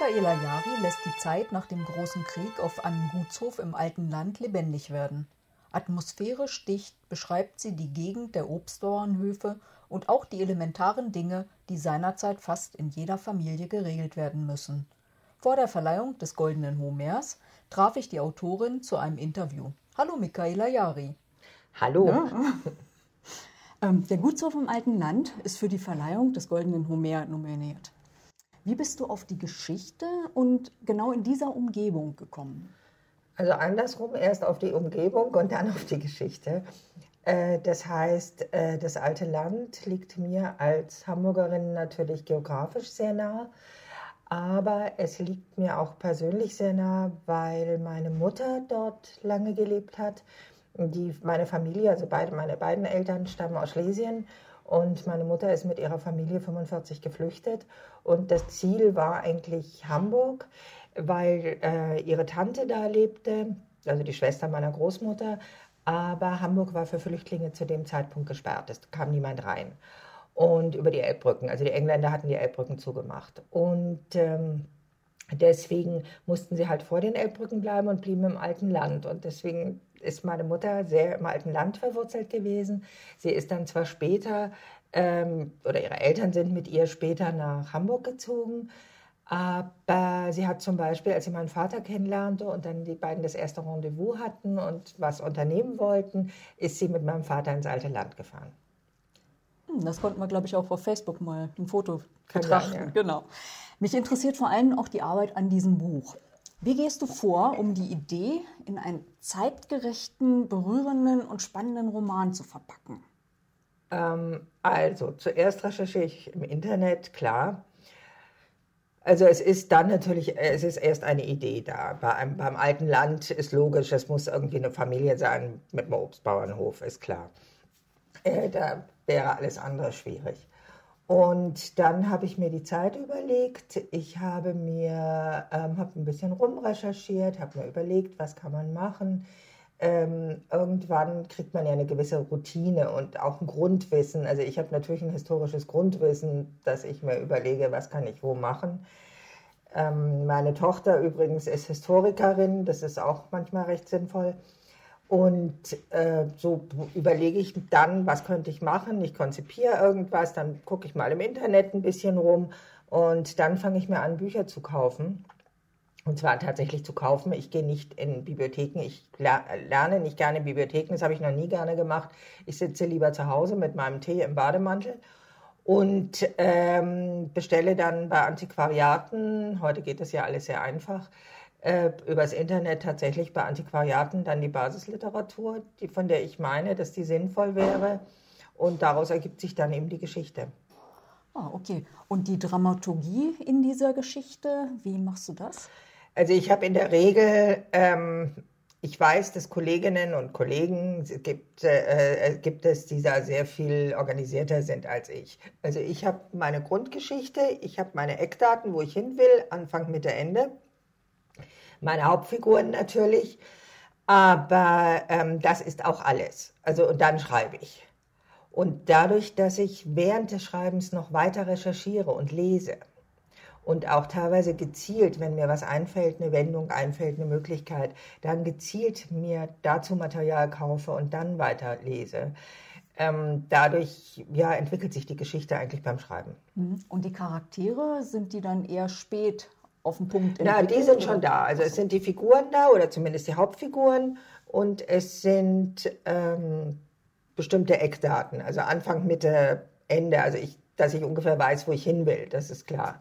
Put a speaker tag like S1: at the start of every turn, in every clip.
S1: Michaela Jari lässt die Zeit nach dem Großen Krieg auf einem Gutshof im alten Land lebendig werden. Atmosphärisch dicht beschreibt sie die Gegend der Obstbauernhöfe und auch die elementaren Dinge, die seinerzeit fast in jeder Familie geregelt werden müssen. Vor der Verleihung des Goldenen Homers traf ich die Autorin zu einem Interview. Hallo Michaela Jari.
S2: Hallo. Ja.
S1: Ähm, der Gutshof im alten Land ist für die Verleihung des Goldenen Homer nominiert. Wie bist du auf die Geschichte und genau in dieser Umgebung gekommen?
S2: Also andersrum, erst auf die Umgebung und dann auf die Geschichte. Äh, das heißt, äh, das alte Land liegt mir als Hamburgerin natürlich geografisch sehr nah, aber es liegt mir auch persönlich sehr nah, weil meine Mutter dort lange gelebt hat. Die, meine Familie, also beide, meine beiden Eltern stammen aus Schlesien und meine Mutter ist mit ihrer Familie 45 geflüchtet. Und das Ziel war eigentlich Hamburg, weil äh, ihre Tante da lebte, also die Schwester meiner Großmutter. Aber Hamburg war für Flüchtlinge zu dem Zeitpunkt gesperrt. Es kam niemand rein. Und über die Elbbrücken. Also die Engländer hatten die Elbbrücken zugemacht. Und ähm, deswegen mussten sie halt vor den Elbbrücken bleiben und blieben im alten Land. Und deswegen ist meine Mutter sehr im alten Land verwurzelt gewesen. Sie ist dann zwar später, ähm, oder ihre Eltern sind mit ihr später nach Hamburg gezogen, aber sie hat zum Beispiel, als sie meinen Vater kennenlernte und dann die beiden das erste Rendezvous hatten und was unternehmen wollten, ist sie mit meinem Vater ins alte Land gefahren.
S1: Hm, das konnten wir, glaube ich, auch auf Facebook mal ein Foto betrachten. Sein, ja. Genau. Mich interessiert vor allem auch die Arbeit an diesem Buch. Wie gehst du vor, um die Idee in einen zeitgerechten, berührenden und spannenden Roman zu verpacken?
S2: Ähm, also, zuerst recherchiere ich im Internet, klar. Also es ist dann natürlich, es ist erst eine Idee da. Bei einem, beim alten Land ist logisch, es muss irgendwie eine Familie sein mit einem Obstbauernhof, ist klar. Äh, da wäre alles andere schwierig. Und dann habe ich mir die Zeit überlegt. Ich habe mir ähm, hab ein bisschen rumrecherchiert, habe mir überlegt, was kann man machen. Ähm, irgendwann kriegt man ja eine gewisse Routine und auch ein Grundwissen. Also ich habe natürlich ein historisches Grundwissen, dass ich mir überlege, was kann ich wo machen. Ähm, meine Tochter übrigens ist Historikerin, das ist auch manchmal recht sinnvoll. Und äh, so überlege ich dann, was könnte ich machen. Ich konzipiere irgendwas, dann gucke ich mal im Internet ein bisschen rum und dann fange ich mir an, Bücher zu kaufen. Und zwar tatsächlich zu kaufen. Ich gehe nicht in Bibliotheken. Ich lerne nicht gerne Bibliotheken. Das habe ich noch nie gerne gemacht. Ich sitze lieber zu Hause mit meinem Tee im Bademantel und ähm, bestelle dann bei Antiquariaten. Heute geht das ja alles sehr einfach äh, übers Internet tatsächlich bei Antiquariaten dann die Basisliteratur, die, von der ich meine, dass die sinnvoll wäre. Und daraus ergibt sich dann eben die Geschichte.
S1: Ah, okay. Und die Dramaturgie in dieser Geschichte, wie machst du das?
S2: Also ich habe in der Regel, ähm, ich weiß, dass Kolleginnen und Kollegen gibt, äh, gibt es, die da sehr viel organisierter sind als ich. Also ich habe meine Grundgeschichte, ich habe meine Eckdaten, wo ich hin will, Anfang, Mitte, Ende meine Hauptfiguren natürlich. Aber ähm, das ist auch alles. Also und dann schreibe ich. Und dadurch, dass ich während des Schreibens noch weiter recherchiere und lese und auch teilweise gezielt, wenn mir was einfällt, eine Wendung einfällt, eine Möglichkeit, dann gezielt mir dazu Material kaufe und dann weiter lese. Ähm, dadurch ja, entwickelt sich die Geschichte eigentlich beim Schreiben.
S1: Mhm. Und die Charaktere, sind die dann eher spät auf den Punkt
S2: Na, die sind schon da. Also es sind die Figuren da oder zumindest die Hauptfiguren und es sind ähm, bestimmte Eckdaten. Also Anfang, Mitte, Ende. Also ich, dass ich ungefähr weiß, wo ich hin will, das ist klar.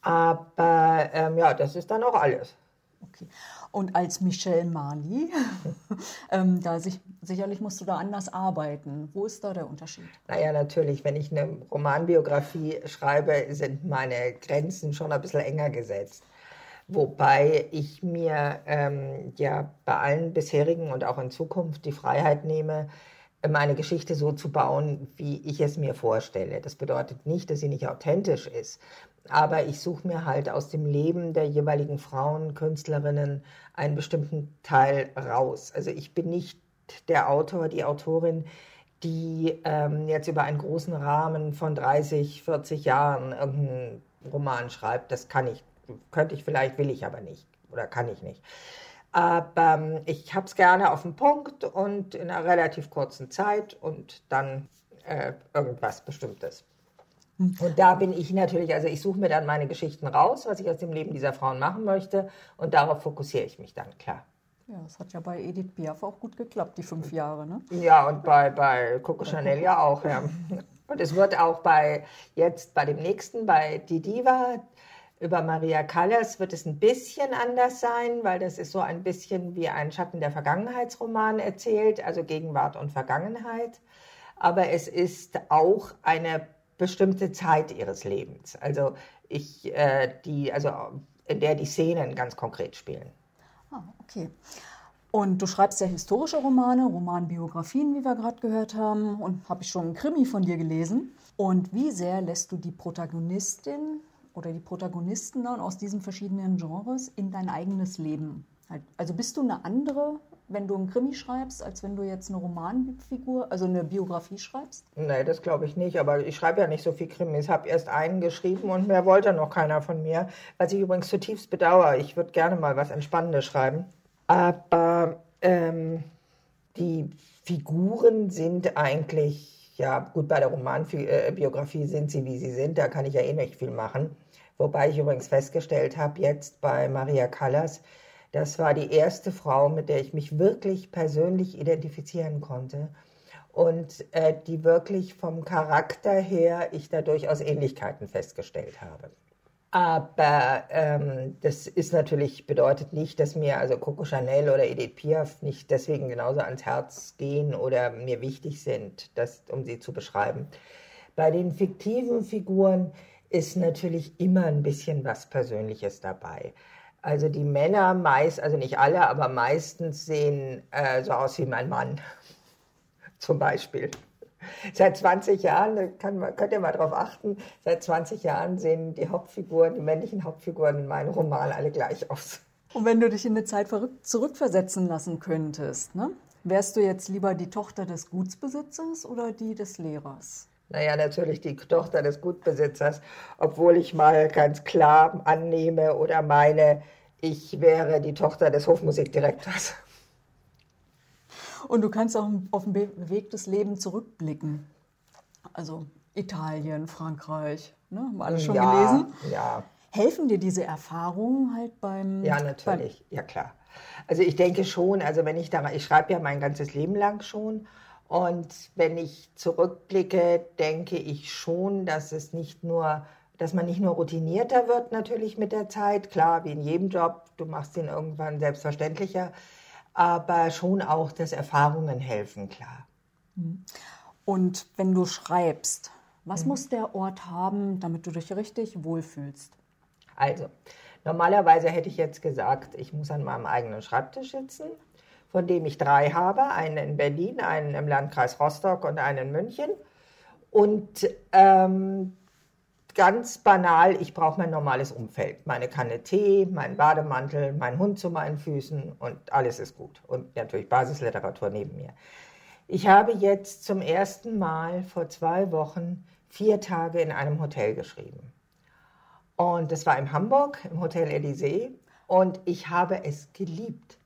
S2: Aber ähm, ja, das ist dann auch alles.
S1: Okay. Und als Michelle Marley, ähm, da sich, sicherlich musst du da anders arbeiten. Wo ist da der Unterschied?
S2: Naja, natürlich, wenn ich eine Romanbiografie schreibe, sind meine Grenzen schon ein bisschen enger gesetzt. Wobei ich mir ähm, ja bei allen bisherigen und auch in Zukunft die Freiheit nehme, meine Geschichte so zu bauen, wie ich es mir vorstelle. Das bedeutet nicht, dass sie nicht authentisch ist, aber ich suche mir halt aus dem Leben der jeweiligen Frauen, Künstlerinnen einen bestimmten Teil raus. Also ich bin nicht der Autor, die Autorin, die ähm, jetzt über einen großen Rahmen von 30, 40 Jahren irgendeinen Roman schreibt. Das kann ich könnte ich vielleicht, will ich aber nicht oder kann ich nicht. Aber ähm, ich habe es gerne auf den Punkt und in einer relativ kurzen Zeit und dann äh, irgendwas Bestimmtes. Hm. Und da bin ich natürlich, also ich suche mir dann meine Geschichten raus, was ich aus dem Leben dieser Frauen machen möchte und darauf fokussiere ich mich dann, klar.
S1: Ja, das hat ja bei Edith Piaf auch gut geklappt, die fünf Jahre, ne?
S2: Ja, und bei, bei Coco Chanel ja auch, ja. Und es wird auch bei jetzt bei dem nächsten, bei Die Diva, über Maria Callas wird es ein bisschen anders sein, weil das ist so ein bisschen wie ein Schatten der Vergangenheitsroman erzählt, also Gegenwart und Vergangenheit. Aber es ist auch eine bestimmte Zeit ihres Lebens, also ich, äh, die, also in der die Szenen ganz konkret spielen.
S1: Ah, okay. Und du schreibst ja historische Romane, Romanbiografien, wie wir gerade gehört haben, und habe ich schon einen Krimi von dir gelesen. Und wie sehr lässt du die Protagonistin oder die Protagonisten dann aus diesen verschiedenen Genres in dein eigenes Leben. Halt, also bist du eine andere, wenn du einen Krimi schreibst, als wenn du jetzt eine Romanfigur, also eine Biografie schreibst?
S2: Nee, das glaube ich nicht. Aber ich schreibe ja nicht so viel Krimis. Ich habe erst einen geschrieben und mehr wollte noch keiner von mir. Was ich übrigens zutiefst bedauere. Ich würde gerne mal was Entspannendes schreiben. Aber ähm, die Figuren sind eigentlich ja, gut, bei der Romanbiografie sind sie, wie sie sind, da kann ich ja eh nicht viel machen. Wobei ich übrigens festgestellt habe, jetzt bei Maria Callas, das war die erste Frau, mit der ich mich wirklich persönlich identifizieren konnte und äh, die wirklich vom Charakter her ich da durchaus Ähnlichkeiten festgestellt habe. Aber ähm, das ist natürlich, bedeutet nicht, dass mir also Coco Chanel oder Edith Piaf nicht deswegen genauso ans Herz gehen oder mir wichtig sind, das, um sie zu beschreiben. Bei den fiktiven Figuren ist natürlich immer ein bisschen was Persönliches dabei. Also die Männer meist, also nicht alle, aber meistens sehen äh, so aus wie mein Mann, zum Beispiel. Seit 20 Jahren, kann, könnt ihr mal darauf achten, seit 20 Jahren sehen die Hauptfiguren, die männlichen Hauptfiguren in meinem Roman alle gleich aus.
S1: Und wenn du dich in eine Zeit zurückversetzen lassen könntest, ne? wärst du jetzt lieber die Tochter des Gutsbesitzers oder die des Lehrers?
S2: Naja, natürlich die Tochter des Gutbesitzers, obwohl ich mal ganz klar annehme oder meine, ich wäre die Tochter des Hofmusikdirektors.
S1: Und du kannst auch auf ein bewegtes Leben zurückblicken. Also Italien, Frankreich, ne? haben wir alles schon ja, gelesen.
S2: Ja.
S1: Helfen dir diese Erfahrungen halt beim.
S2: Ja, natürlich, beim ja klar. Also ich denke schon, also wenn ich da, ich schreibe ja mein ganzes Leben lang schon. Und wenn ich zurückblicke, denke ich schon, dass es nicht nur, dass man nicht nur routinierter wird natürlich mit der Zeit, klar, wie in jedem Job, du machst ihn irgendwann selbstverständlicher, aber schon auch, dass Erfahrungen helfen, klar.
S1: Mhm. Und wenn du schreibst, was mhm. muss der Ort haben, damit du dich richtig wohlfühlst?
S2: Also, normalerweise hätte ich jetzt gesagt, ich muss an meinem eigenen Schreibtisch sitzen, von dem ich drei habe, einen in Berlin, einen im Landkreis Rostock und einen in München. Und ähm, ganz banal, ich brauche mein normales Umfeld. Meine Kanne Tee, meinen Bademantel, mein Hund zu meinen Füßen und alles ist gut. Und natürlich Basisliteratur neben mir. Ich habe jetzt zum ersten Mal vor zwei Wochen vier Tage in einem Hotel geschrieben. Und das war in Hamburg, im Hotel Elysée. Und ich habe es geliebt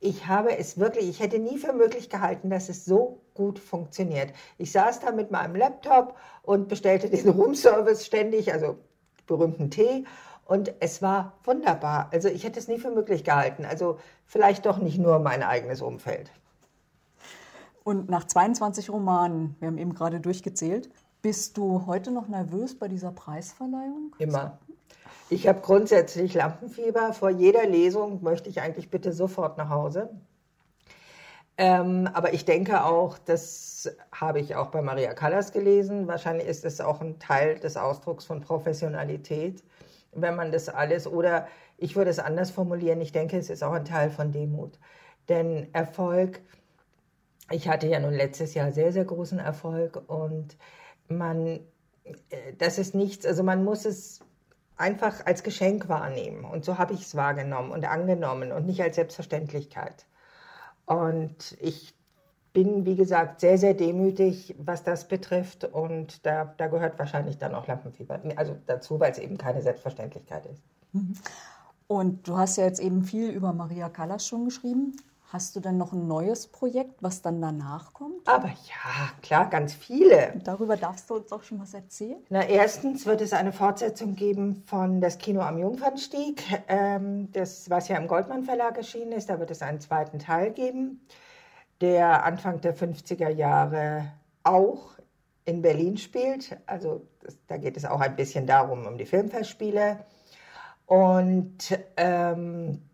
S2: ich habe es wirklich, ich hätte nie für möglich gehalten, dass es so gut funktioniert. Ich saß da mit meinem Laptop und bestellte den Roomservice ständig, also berühmten Tee. Und es war wunderbar. Also ich hätte es nie für möglich gehalten. Also vielleicht doch nicht nur mein eigenes Umfeld.
S1: Und nach 22 Romanen, wir haben eben gerade durchgezählt, bist du heute noch nervös bei dieser Preisverleihung?
S2: Immer. Ich habe grundsätzlich Lampenfieber. Vor jeder Lesung möchte ich eigentlich bitte sofort nach Hause. Ähm, aber ich denke auch, das habe ich auch bei Maria Callas gelesen. Wahrscheinlich ist es auch ein Teil des Ausdrucks von Professionalität, wenn man das alles, oder ich würde es anders formulieren, ich denke, es ist auch ein Teil von Demut. Denn Erfolg, ich hatte ja nun letztes Jahr sehr, sehr großen Erfolg und man, äh, das ist nichts, also man muss es einfach als Geschenk wahrnehmen. Und so habe ich es wahrgenommen und angenommen und nicht als Selbstverständlichkeit. Und ich bin, wie gesagt, sehr, sehr demütig, was das betrifft. Und da, da gehört wahrscheinlich dann auch Lampenfieber also dazu, weil es eben keine Selbstverständlichkeit ist.
S1: Mhm. Und du hast ja jetzt eben viel über Maria Callas schon geschrieben. Hast du denn noch ein neues Projekt, was dann danach kommt?
S2: Aber ja, klar, ganz viele.
S1: Darüber darfst du uns auch schon was erzählen?
S2: Na, erstens wird es eine Fortsetzung geben von Das Kino am Jungfernstieg, ähm, das, was ja im Goldmann Verlag erschienen ist. Da wird es einen zweiten Teil geben, der Anfang der 50er Jahre auch in Berlin spielt. Also das, da geht es auch ein bisschen darum, um die Filmfestspiele. Und ähm,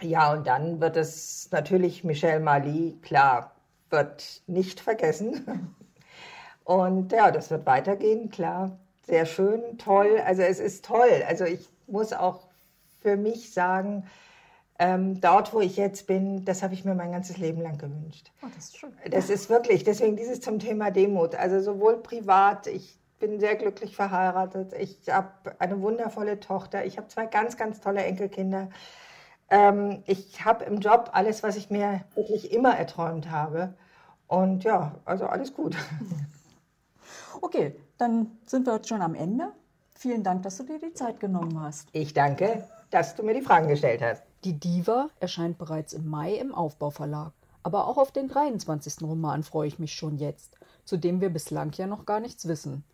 S2: ja, und dann wird es natürlich Michel Mali, klar, wird nicht vergessen. Und ja, das wird weitergehen, klar. Sehr schön, toll. Also es ist toll. Also ich muss auch für mich sagen, ähm, dort, wo ich jetzt bin, das habe ich mir mein ganzes Leben lang gewünscht.
S1: Oh, das ist schön.
S2: Das ist wirklich, deswegen dieses zum Thema Demut. Also sowohl privat, ich bin sehr glücklich verheiratet, ich habe eine wundervolle Tochter, ich habe zwei ganz, ganz tolle Enkelkinder. Ähm, ich habe im Job alles, was ich mir wirklich immer erträumt habe. Und ja, also alles gut.
S1: Okay, dann sind wir jetzt schon am Ende. Vielen Dank, dass du dir die Zeit genommen hast.
S2: Ich danke, dass du mir die Fragen gestellt hast.
S1: Die Diva erscheint bereits im Mai im Aufbauverlag. Aber auch auf den 23. Roman freue ich mich schon jetzt, zu dem wir bislang ja noch gar nichts wissen.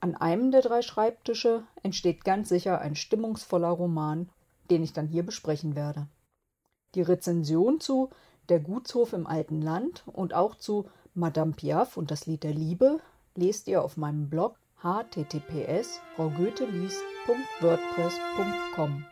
S1: An einem der drei Schreibtische entsteht ganz sicher ein stimmungsvoller Roman den ich dann hier besprechen werde. Die Rezension zu Der Gutshof im alten Land und auch zu Madame Piaf und das Lied der Liebe lest ihr auf meinem Blog https fraugoetheliest.wordpress.com.